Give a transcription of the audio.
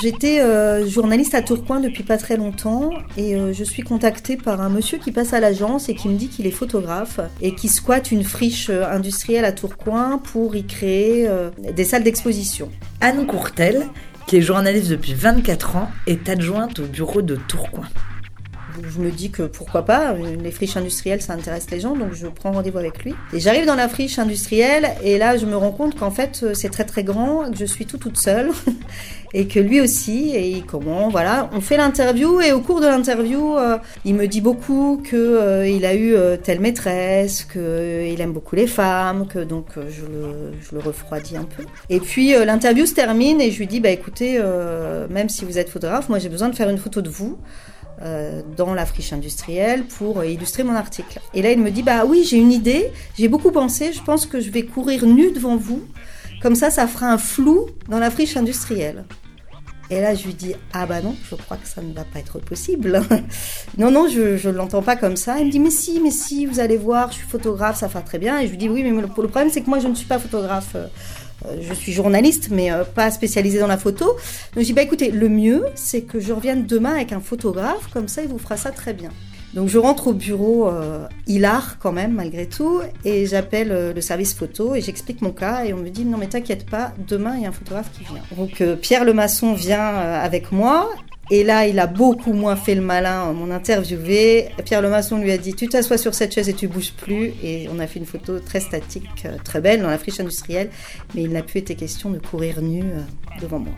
J'étais euh, journaliste à Tourcoing depuis pas très longtemps et euh, je suis contactée par un monsieur qui passe à l'agence et qui me dit qu'il est photographe et qui squatte une friche euh, industrielle à Tourcoing pour y créer des salles d'exposition. Anne Courtel, qui est journaliste depuis 24 ans, est adjointe au bureau de Tourcoing je me dis que pourquoi pas, les friches industrielles ça intéresse les gens, donc je prends rendez-vous avec lui. Et j'arrive dans la friche industrielle et là je me rends compte qu'en fait c'est très très grand, que je suis tout toute seule et que lui aussi, et comment, voilà, on fait l'interview et au cours de l'interview euh, il me dit beaucoup que euh, il a eu euh, telle maîtresse, qu'il aime beaucoup les femmes, que donc je le, je, le, refroidis un peu. Et puis l'interview se termine et je lui dis bah écoutez, même si vous êtes photographe, moi j'ai besoin de faire une photo de vous. Euh, dans la friche industrielle pour illustrer mon article. Et là, il me dit Bah oui, j'ai une idée, j'ai beaucoup pensé, je pense que je vais courir nu devant vous. Comme ça, ça fera un flou dans la friche industrielle. Et là, je lui dis Ah bah non, je crois que ça ne va pas être possible. non, non, je ne l'entends pas comme ça. Il me dit Mais si, mais si, vous allez voir, je suis photographe, ça va très bien. Et je lui dis Oui, mais le problème, c'est que moi, je ne suis pas photographe. Euh, je suis journaliste, mais euh, pas spécialisée dans la photo. Donc je dis, bah écoutez, le mieux, c'est que je revienne demain avec un photographe, comme ça, il vous fera ça très bien. Donc je rentre au bureau euh, hilar quand même, malgré tout, et j'appelle euh, le service photo et j'explique mon cas, et on me dit, non mais t'inquiète pas, demain, il y a un photographe qui vient. Donc Pierre Lemasson vient avec moi, et là, il a beaucoup moins fait le malin, mon interviewé. Pierre Lemasson lui a dit Tu t'assois sur cette chaise et tu bouges plus. Et on a fait une photo très statique, euh, très belle, dans la friche industrielle. Mais il n'a plus été question de courir nu euh, devant moi.